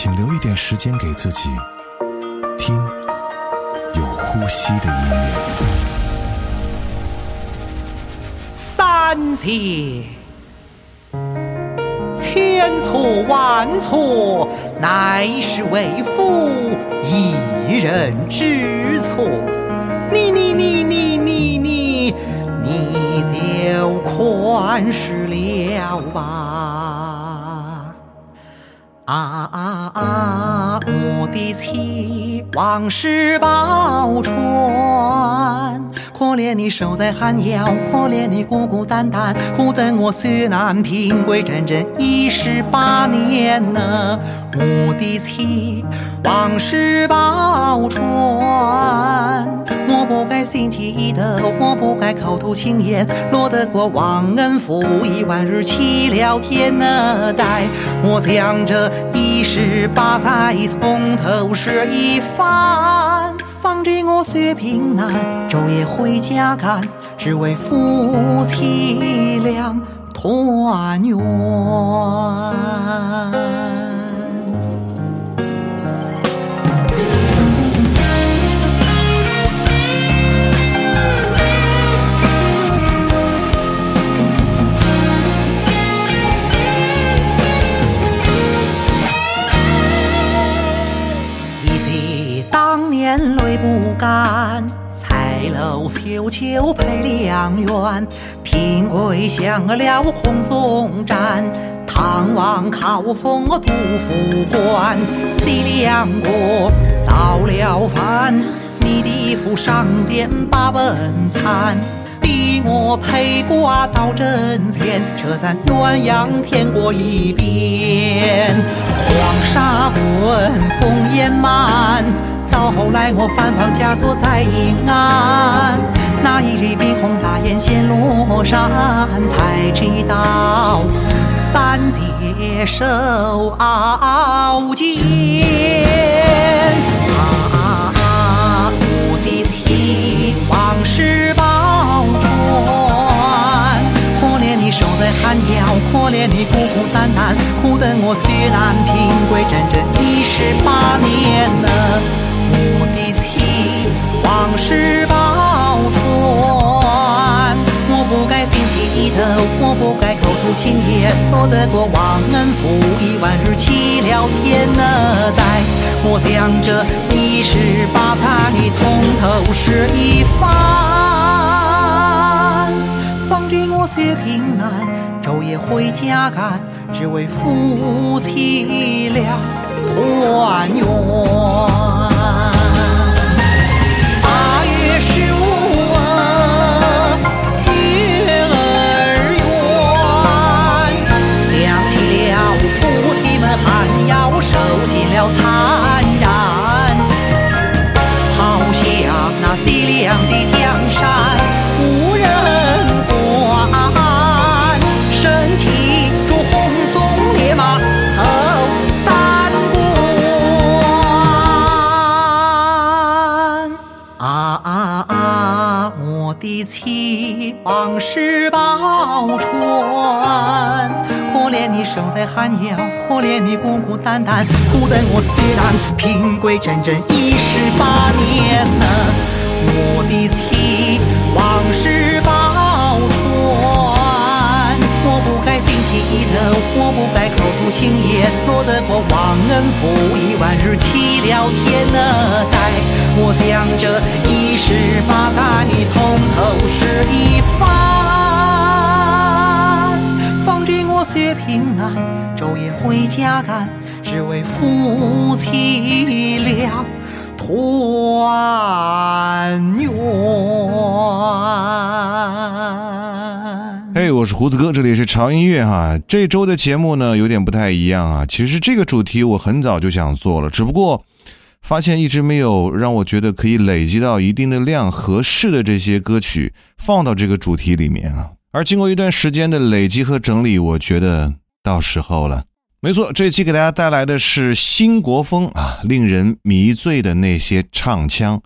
请留一点时间给自己，听有呼吸的音乐。三千，千错万错，乃是为父一人之错。你你你你你你，你就宽恕了吧。啊我的妻王氏宝钏可怜你守在寒窑，可怜你孤孤单单，苦等我岁难平归，整整一十八年呢。我的妻，往事报船，我不该心起意头，我不该口吐轻言，落得过忘恩负义，万日弃了天呢待我想着一十八载，从头是一番。为我岁月平淡，昼夜回家赶，只为夫妻俩团圆。楼秋秋配良缘。平贵享了红总盏，唐王考封杜甫官。西凉国造了反，你的府上殿把本参。逼我陪挂到阵前，这咱鸳鸯天过一遍。黄沙滚，烽烟漫，到后来我反抗嫁作在阴安。那一日笔红大雁衔罗衫，才知道三姐受熬煎。啊！我的妻，往事报船。可怜你守在寒窑，可怜你孤孤单单，苦等我岁月难平归，整整一十八年呢。我的妻，往事报船。我不该心起意头，我不该口吐轻言，落得过忘恩负义，万日欺了天呢待我将这一十八载从头是一番。方知我岁月平安，昼夜回家赶，只为夫妻俩团圆。在寒窑，可怜你孤孤单单，苦等我虽然平贵，整整一十八年呢。我的妻，往事报船。我不该心起意头，我不该口吐轻言，落得过忘恩负义，万日弃了天呢待我将这一十八载从头是一番。放着我岁月平安，昼夜回家赶，只为夫妻俩团圆。嘿，我是胡子哥，这里是潮音乐哈。这周的节目呢有点不太一样啊。其实这个主题我很早就想做了，只不过发现一直没有让我觉得可以累积到一定的量合适的这些歌曲放到这个主题里面啊。而经过一段时间的累积和整理，我觉得到时候了。没错，这一期给大家带来的是新国风啊，令人迷醉的那些唱腔，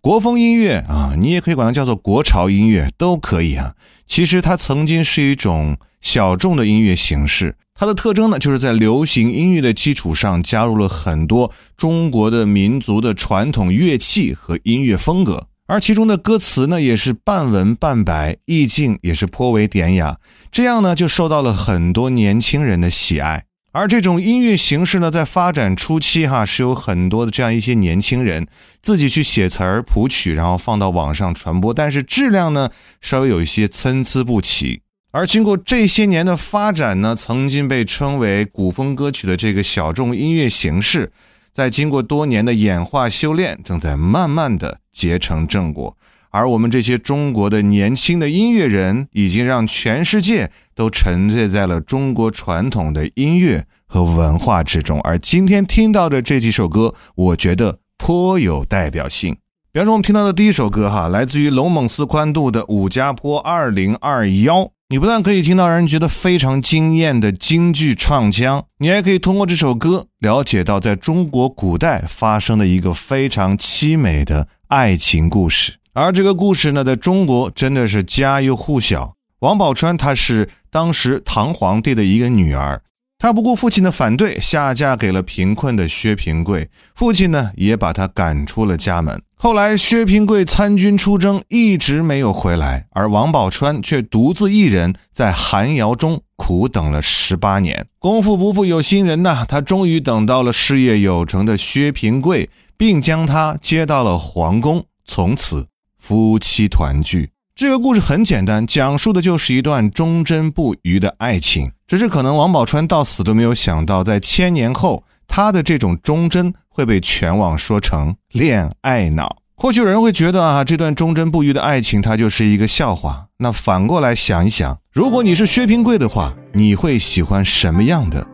国风音乐啊，你也可以管它叫做国潮音乐，都可以啊。其实它曾经是一种小众的音乐形式，它的特征呢，就是在流行音乐的基础上加入了很多中国的民族的传统乐器和音乐风格，而其中的歌词呢，也是半文半白，意境也是颇为典雅，这样呢，就受到了很多年轻人的喜爱。而这种音乐形式呢，在发展初期，哈是有很多的这样一些年轻人自己去写词儿、谱曲，然后放到网上传播，但是质量呢稍微有一些参差不齐。而经过这些年的发展呢，曾经被称为古风歌曲的这个小众音乐形式，在经过多年的演化修炼，正在慢慢的结成正果。而我们这些中国的年轻的音乐人，已经让全世界都沉醉在了中国传统的音乐和文化之中。而今天听到的这几首歌，我觉得颇有代表性。比方说，我们听到的第一首歌，哈，来自于龙猛寺宽度的《武家坡二零二幺》。你不但可以听到让人觉得非常惊艳的京剧唱腔，你还可以通过这首歌了解到在中国古代发生的一个非常凄美的爱情故事。而这个故事呢，在中国真的是家喻户晓。王宝钏她是当时唐皇帝的一个女儿，他不顾父亲的反对，下嫁给了贫困的薛平贵。父亲呢，也把他赶出了家门。后来，薛平贵参军出征，一直没有回来，而王宝钏却独自一人在寒窑中苦等了十八年。功夫不负有心人呐，他终于等到了事业有成的薛平贵，并将他接到了皇宫，从此。夫妻团聚，这个故事很简单，讲述的就是一段忠贞不渝的爱情。只是可能王宝钏到死都没有想到，在千年后，他的这种忠贞会被全网说成恋爱脑。或许有人会觉得啊，这段忠贞不渝的爱情，它就是一个笑话。那反过来想一想，如果你是薛平贵的话，你会喜欢什么样的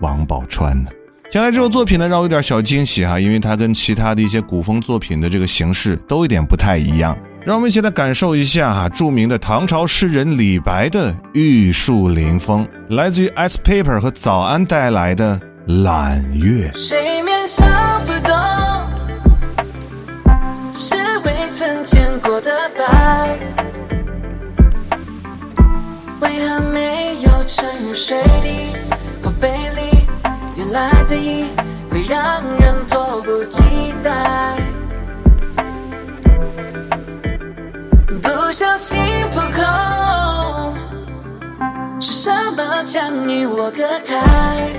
王宝钏呢？讲来这首作品呢，让我有点小惊喜哈，因为它跟其他的一些古风作品的这个形式都有点不太一样。让我们一起来感受一下哈，著名的唐朝诗人李白的玉树临风，来自于 S Paper 和早安带来的揽月。水面上浮动，是未曾见过的白，为何没有沉入水底？或背离？原来醉意会让人迫不及待，不小心扑空，是什么将你我隔开？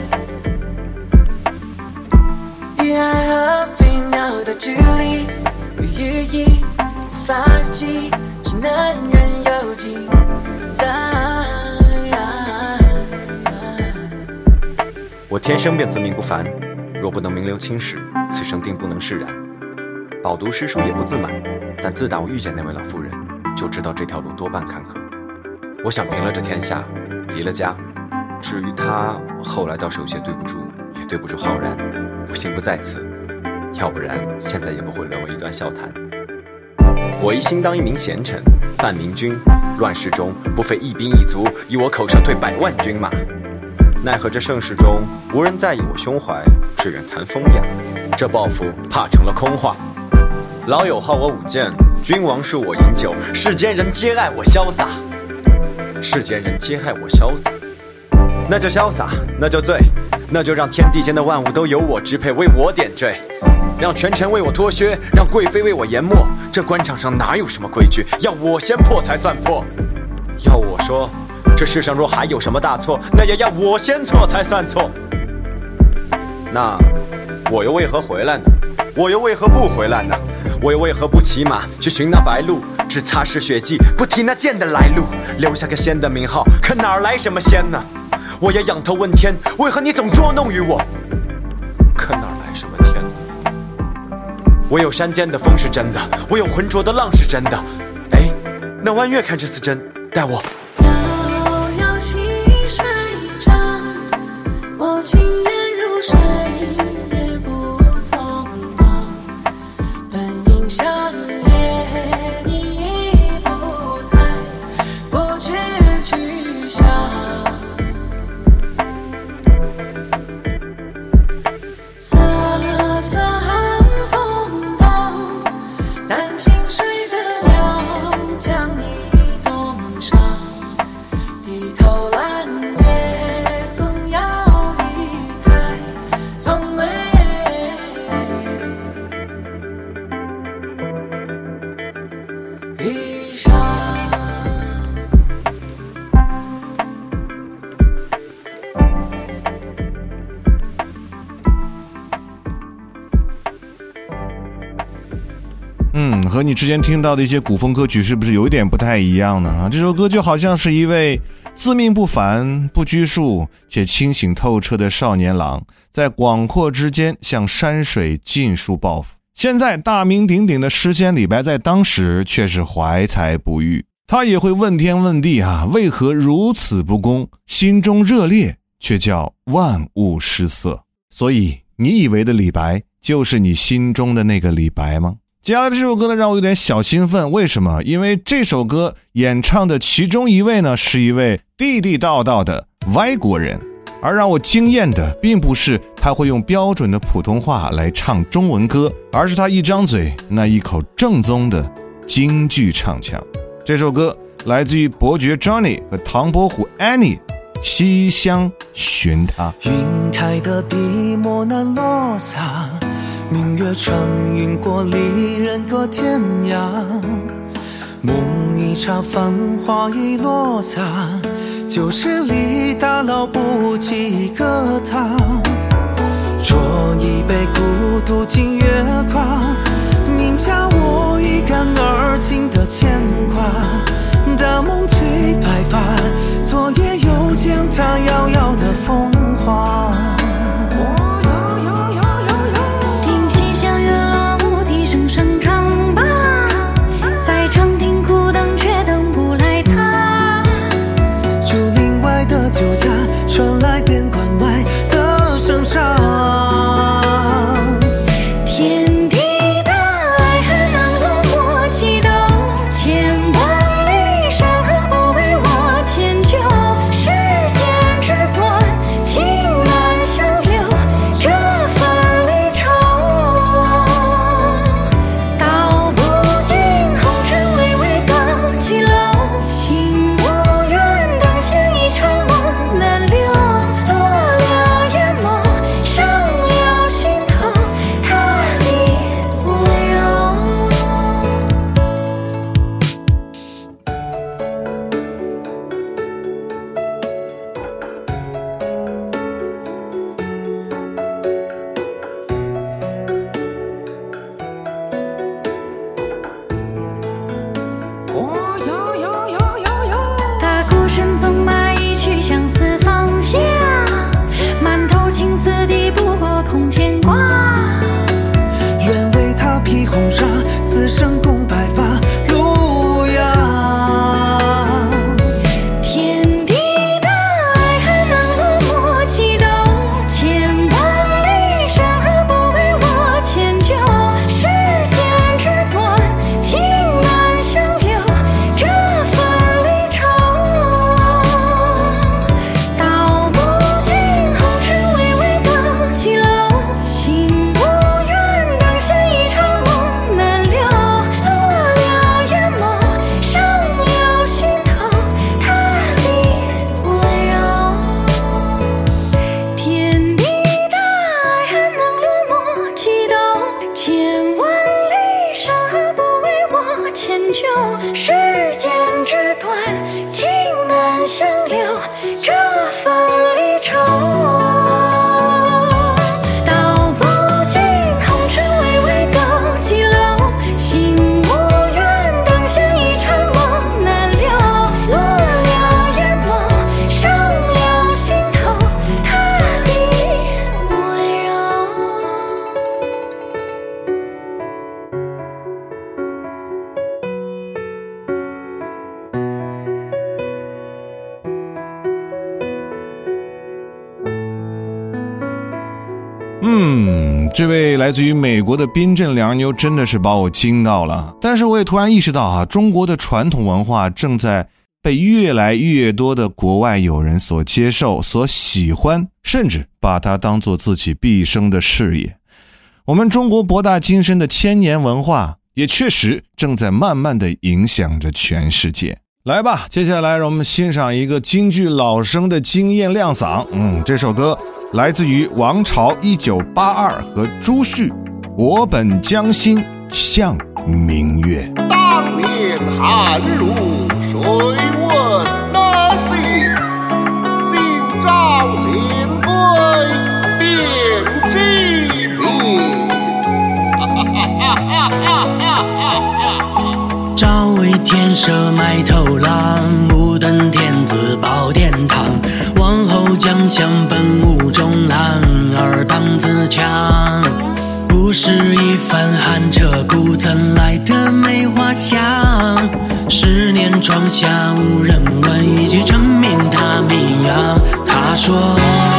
鱼儿和飞鸟的距离，与语意无法记，只能任由记在。我天生便自命不凡，若不能名留青史，此生定不能释然。饱读诗书也不自满，但自打我遇见那位老妇人，就知道这条路多半坎坷。我想平了这天下，离了家。至于他，后来倒是有些对不住，也对不住浩然。我心不在此，要不然现在也不会沦为一段笑谈。我一心当一名贤臣，伴明君，乱世中不费一兵一卒，以我口舌退百万军马。奈何这盛世中无人在意我胸怀，只愿谈风雅。这抱负怕成了空话。老友好我舞剑，君王恕我饮酒，世间人皆爱我潇洒。世间人皆爱我潇洒，那就潇洒，那就醉，那就让天地间的万物都由我支配，为我点缀。让权臣为我脱靴，让贵妃为我研墨。这官场上哪有什么规矩，要我先破才算破。要我说。这世上若还有什么大错，那也要我先错才算错。那我又为何回来呢？我又为何不回来呢？我又为何不骑马去寻那白鹿？只擦拭血迹，不提那剑的来路，留下个仙的名号，可哪儿来什么仙呢？我要仰头问天，为何你总捉弄于我？可哪儿来什么天呢？我有山间的风是真的，我有浑浊的浪是真的。哎，那弯月看这似真，待我。你之前听到的一些古风歌曲是不是有一点不太一样呢？啊，这首歌就好像是一位自命不凡、不拘束且清醒透彻的少年郎，在广阔之间向山水尽数抱负。现在大名鼎鼎的诗仙李白，在当时却是怀才不遇，他也会问天问地啊，为何如此不公？心中热烈，却叫万物失色。所以，你以为的李白，就是你心中的那个李白吗？接下来这首歌呢，让我有点小兴奋。为什么？因为这首歌演唱的其中一位呢，是一位地地道道的外国人。而让我惊艳的，并不是他会用标准的普通话来唱中文歌，而是他一张嘴那一口正宗的京剧唱腔。这首歌来自于伯爵 Johnny 和唐伯虎 Annie，《西厢寻他》。云开的笔墨难落下，明月穿云过，离人隔天涯。梦一场，繁华已落下。旧时里打捞不及一个他，酌一杯孤独尽月华，宁下我一干而尽的牵挂。大梦催白发，昨夜又见他遥遥的风华。这位来自于美国的冰镇凉妞真的是把我惊到了，但是我也突然意识到啊，中国的传统文化正在被越来越多的国外友人所接受、所喜欢，甚至把它当做自己毕生的事业。我们中国博大精深的千年文化，也确实正在慢慢的影响着全世界。来吧，接下来让我们欣赏一个京剧老生的惊艳亮嗓。嗯，这首歌。来自于王朝一九八二和朱旭，我本将心向明月。当年寒露水天设埋头郎，目瞪天子宝殿堂。王侯将相本无中郎，而当自强。不是一番寒彻骨，怎来的梅花香。十年窗下无人问，一句成名他名扬。他说。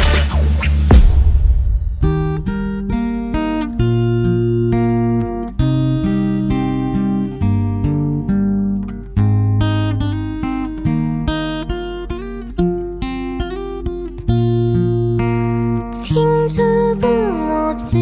青竹不我知，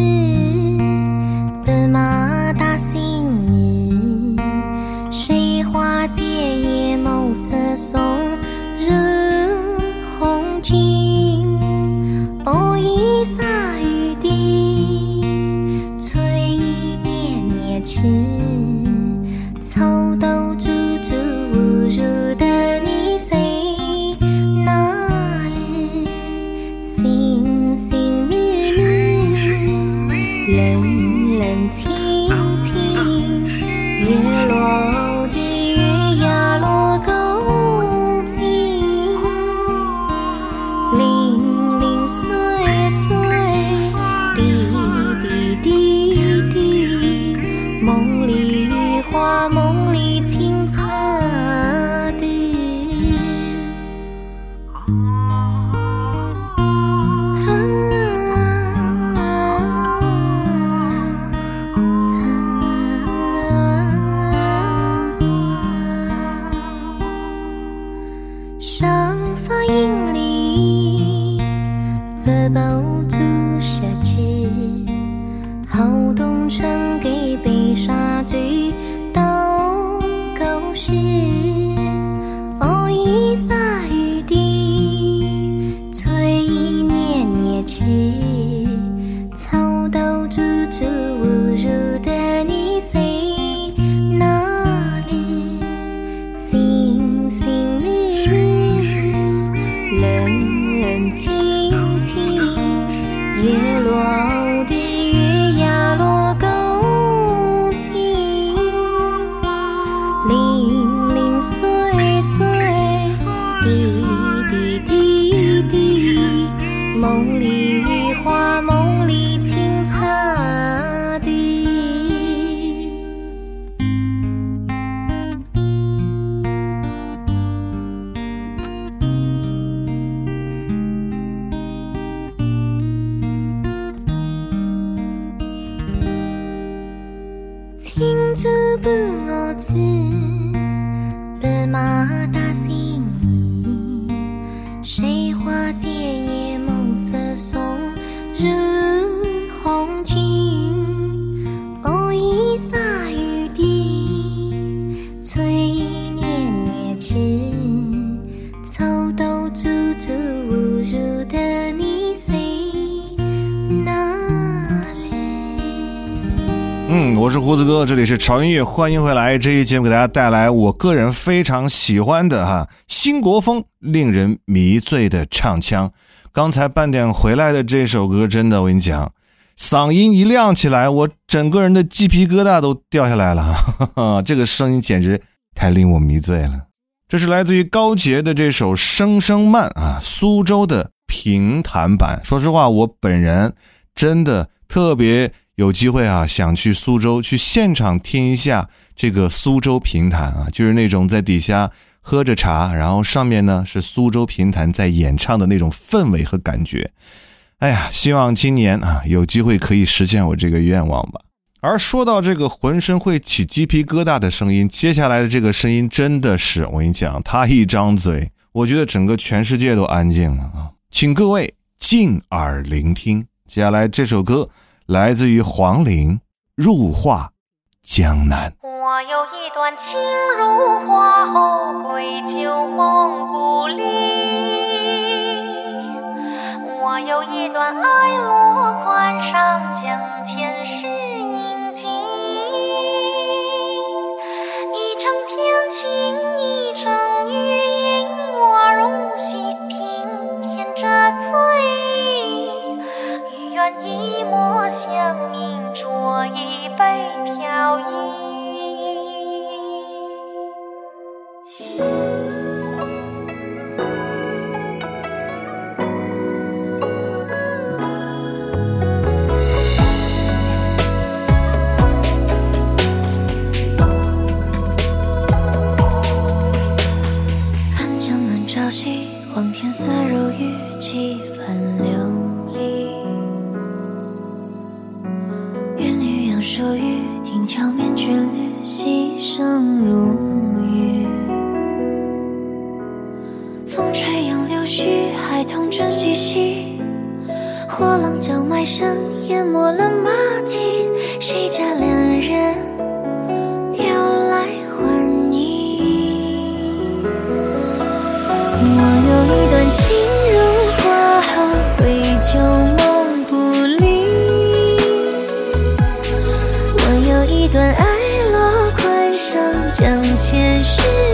好音乐，欢迎回来。这一节目给大家带来我个人非常喜欢的哈新国风，令人迷醉的唱腔。刚才半点回来的这首歌，真的我跟你讲，嗓音一亮起来，我整个人的鸡皮疙瘩都掉下来了，哈哈，这个声音简直太令我迷醉了。这是来自于高杰的这首《声声慢》啊，苏州的评弹版。说实话，我本人真的特别有机会啊，想去苏州去现场听一下这个苏州评弹啊，就是那种在底下喝着茶，然后上面呢是苏州评弹在演唱的那种氛围和感觉。哎呀，希望今年啊有机会可以实现我这个愿望吧。而说到这个浑身会起鸡皮疙瘩的声音，接下来的这个声音真的是，我跟你讲，他一张嘴，我觉得整个全世界都安静了啊！请各位静耳聆听，接下来这首歌来自于黄龄，《入画江南》。我有一段情如花后归旧梦故里，我有一段爱落款上将前世印记，一程天晴，一程雨阴，我如戏平添着醉意，一抹相映，酌一杯飘逸。看江南朝夕，望天色如玉，几骤雨，听桥面绝律，溪声如雨。风吹杨柳絮，孩童正嬉戏。货郎叫卖声，淹没了马蹄。谁家良人前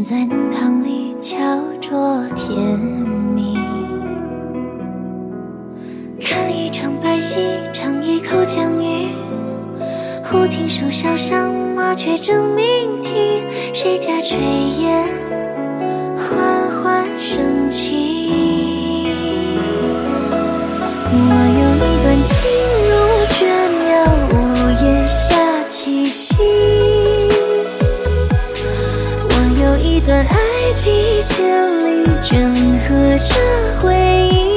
在弄堂里，敲着甜蜜。看一场白戏，尝一口江鱼。忽听树梢上，麻雀争鸣啼。谁家炊烟几千里，镌刻着回忆。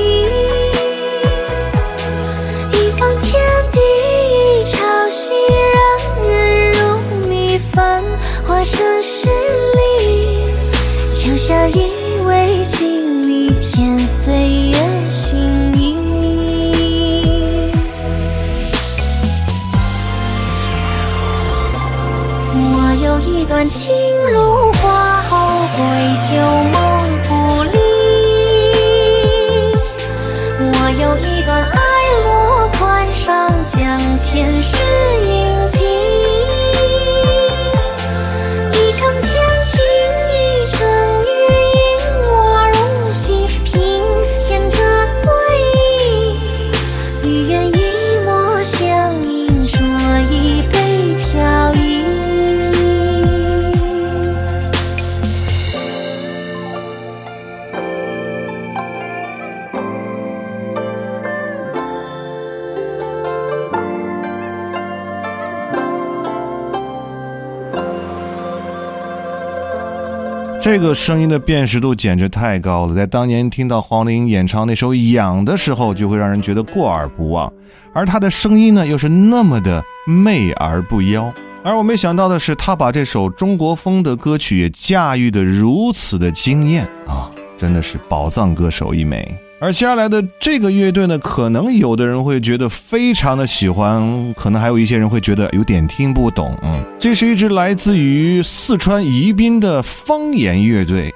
这个声音的辨识度简直太高了，在当年听到黄龄演唱那首《痒》的时候，就会让人觉得过耳不忘，而她的声音呢，又是那么的媚而不妖。而我没想到的是，她把这首中国风的歌曲也驾驭得如此的惊艳啊，真的是宝藏歌手一枚。而接下来的这个乐队呢，可能有的人会觉得非常的喜欢，可能还有一些人会觉得有点听不懂。嗯，这是一支来自于四川宜宾的方言乐队，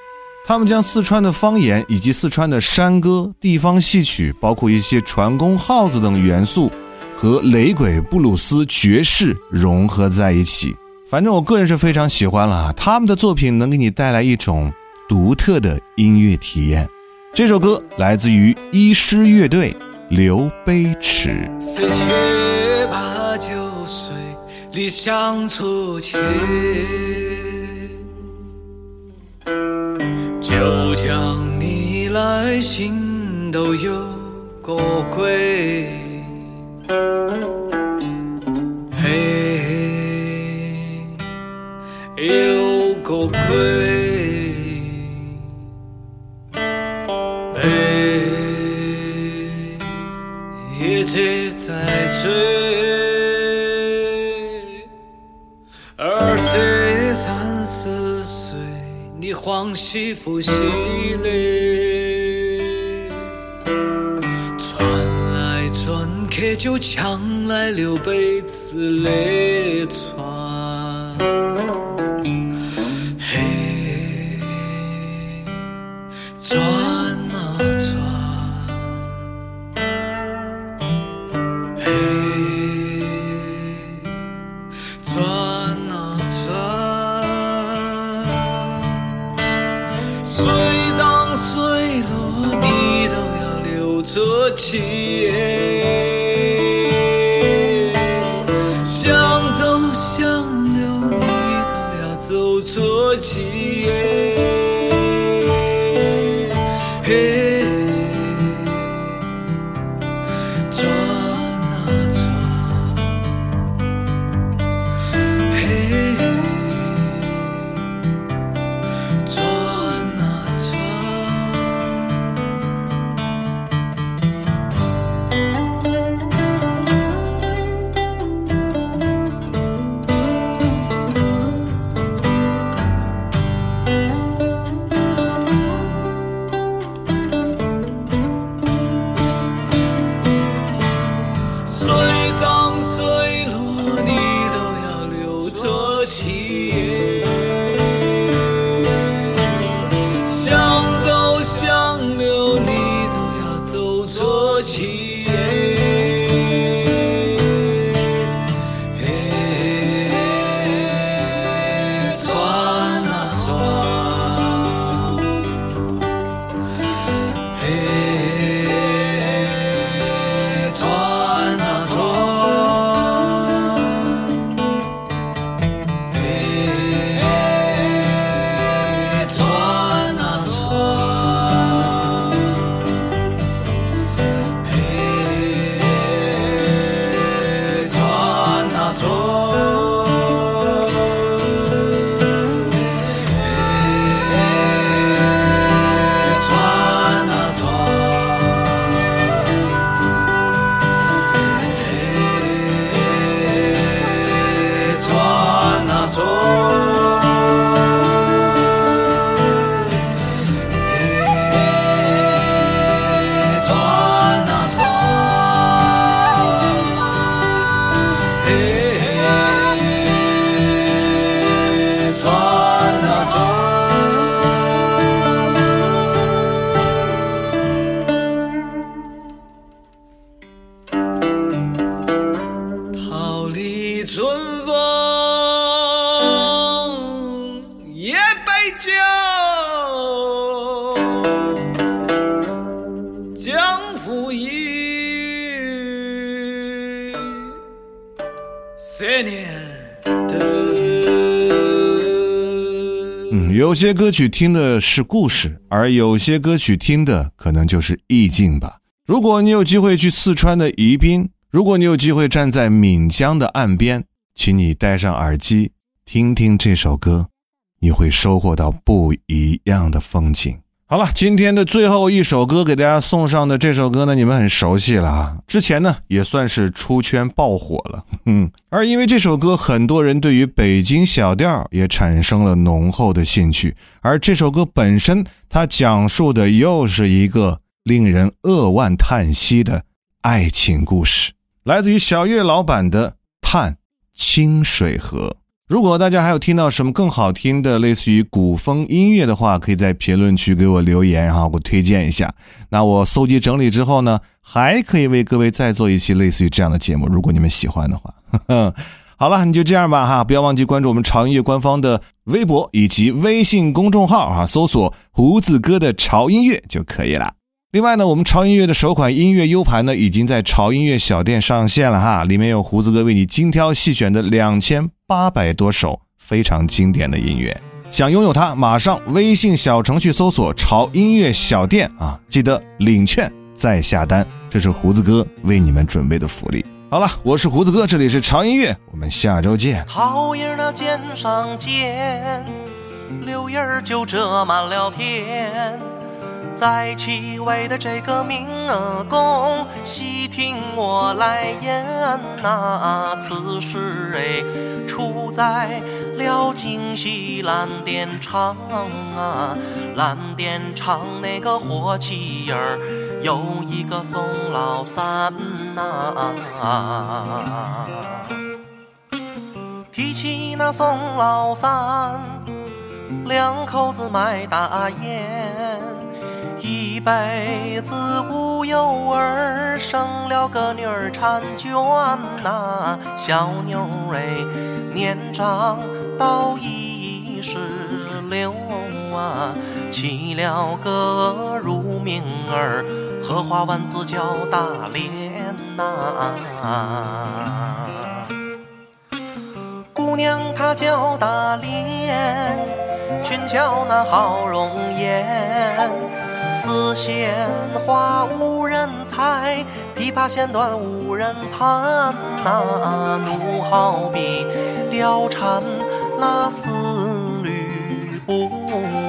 他们将四川的方言以及四川的山歌、地方戏曲，包括一些船工号子等元素，和雷鬼、布鲁斯、爵士融合在一起。反正我个人是非常喜欢了，他们的作品能给你带来一种独特的音乐体验。这首歌来自于医师乐队《刘悲池》。十七八九岁，理想初期，就像你来信都有个鬼，嘿，有个鬼。欢喜不喜嘞？转来转去就抢来刘备子嘞锁起。有些歌曲听的是故事，而有些歌曲听的可能就是意境吧。如果你有机会去四川的宜宾，如果你有机会站在岷江的岸边，请你戴上耳机，听听这首歌，你会收获到不一样的风景。好了，今天的最后一首歌给大家送上的这首歌呢，你们很熟悉了啊。之前呢也算是出圈爆火了，嗯。而因为这首歌，很多人对于北京小调也产生了浓厚的兴趣。而这首歌本身，它讲述的又是一个令人扼腕叹息的爱情故事，来自于小岳老板的《叹清水河》。如果大家还有听到什么更好听的类似于古风音乐的话，可以在评论区给我留言，然后给我推荐一下。那我搜集整理之后呢，还可以为各位再做一期类似于这样的节目，如果你们喜欢的话。好了，你就这样吧哈，不要忘记关注我们潮音乐官方的微博以及微信公众号啊，搜索胡子哥的潮音乐就可以了。另外呢，我们潮音乐的首款音乐 U 盘呢，已经在潮音乐小店上线了哈，里面有胡子哥为你精挑细选的两千八百多首非常经典的音乐。想拥有它，马上微信小程序搜索“潮音乐小店”啊，记得领券再下单，这是胡子哥为你们准备的福利。好了，我是胡子哥，这里是潮音乐，我们下周见。桃叶那肩上肩，柳叶儿就遮满了天。在七位的这个明额公，细听我来言呐、此事哎，出在了京西蓝靛厂啊，蓝靛厂那个火器营儿有一个宋老三呐、提起那宋老三，两口子卖大烟，一辈子无有儿，生了个女儿婵娟呐、小妞儿哎，年长到一十六啊，起了个乳名儿，荷花丸子叫大莲呐、姑娘她叫大莲，俊俏那好容颜，丝线花无人裁，琵琶弦断无人弹呐、奴好比貂蝉那丝吕布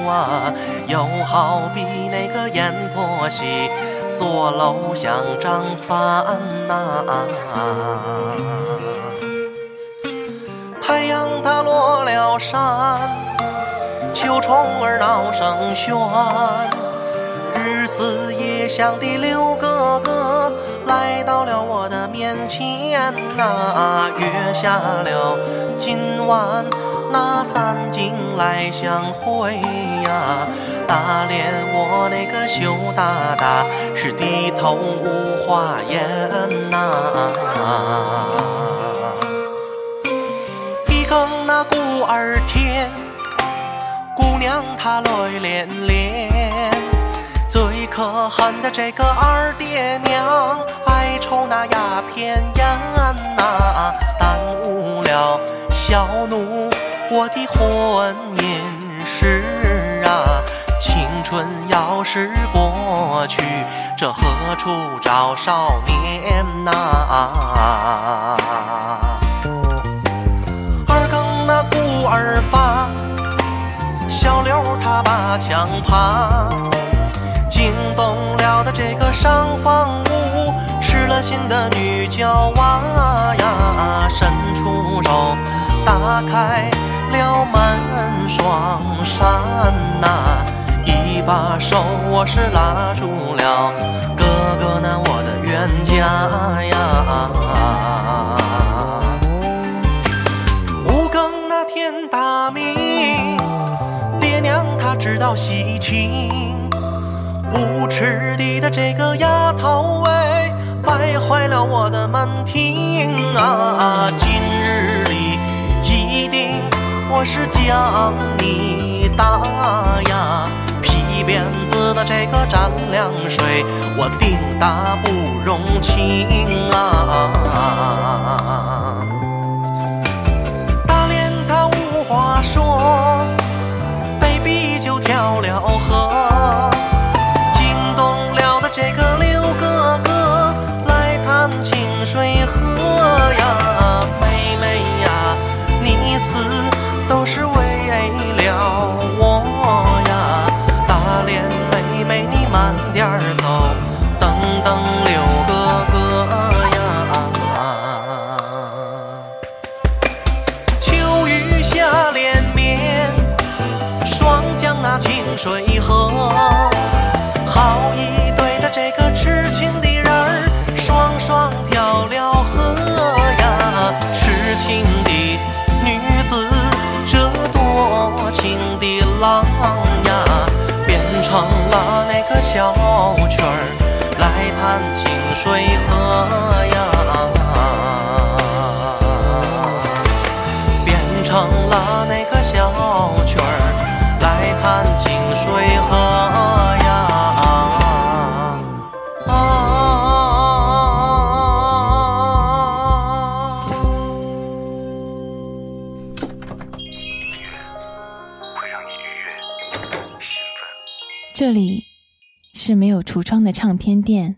啊，又好比那个阎婆惜坐楼想张三呐、太阳它落了山，秋虫儿闹声喧，日思夜想的六哥哥来到了我的面前呐、约下了今晚那三更来相会呀、大连我那个羞答答是低头无话言呐、一更那鼓儿天，姑娘她泪涟涟。最可恨的这个二爹娘，爱抽那鸦片烟呐、耽误了小奴我的婚姻事啊。青春要是过去，这何处找少年呐、二更那鼓儿发，小刘他把枪爬，惊动了的这个上房屋，失了心的女娇娃呀，伸出手打开了门双扇呐、一把手我是拉住了哥哥那我的冤家呀。五更那天大明，爹娘她知道喜庆，无耻的的这个丫头哎，败坏了我的门庭啊！今日里一定我是将你打呀！皮鞭子的这个蘸凉水，我定打不容情啊！大连他无话说，被逼就跳了河，了的来弹清水河呀。变成了那个小曲儿，来弹清水河呀。啊。这里是没有橱窗的唱片店，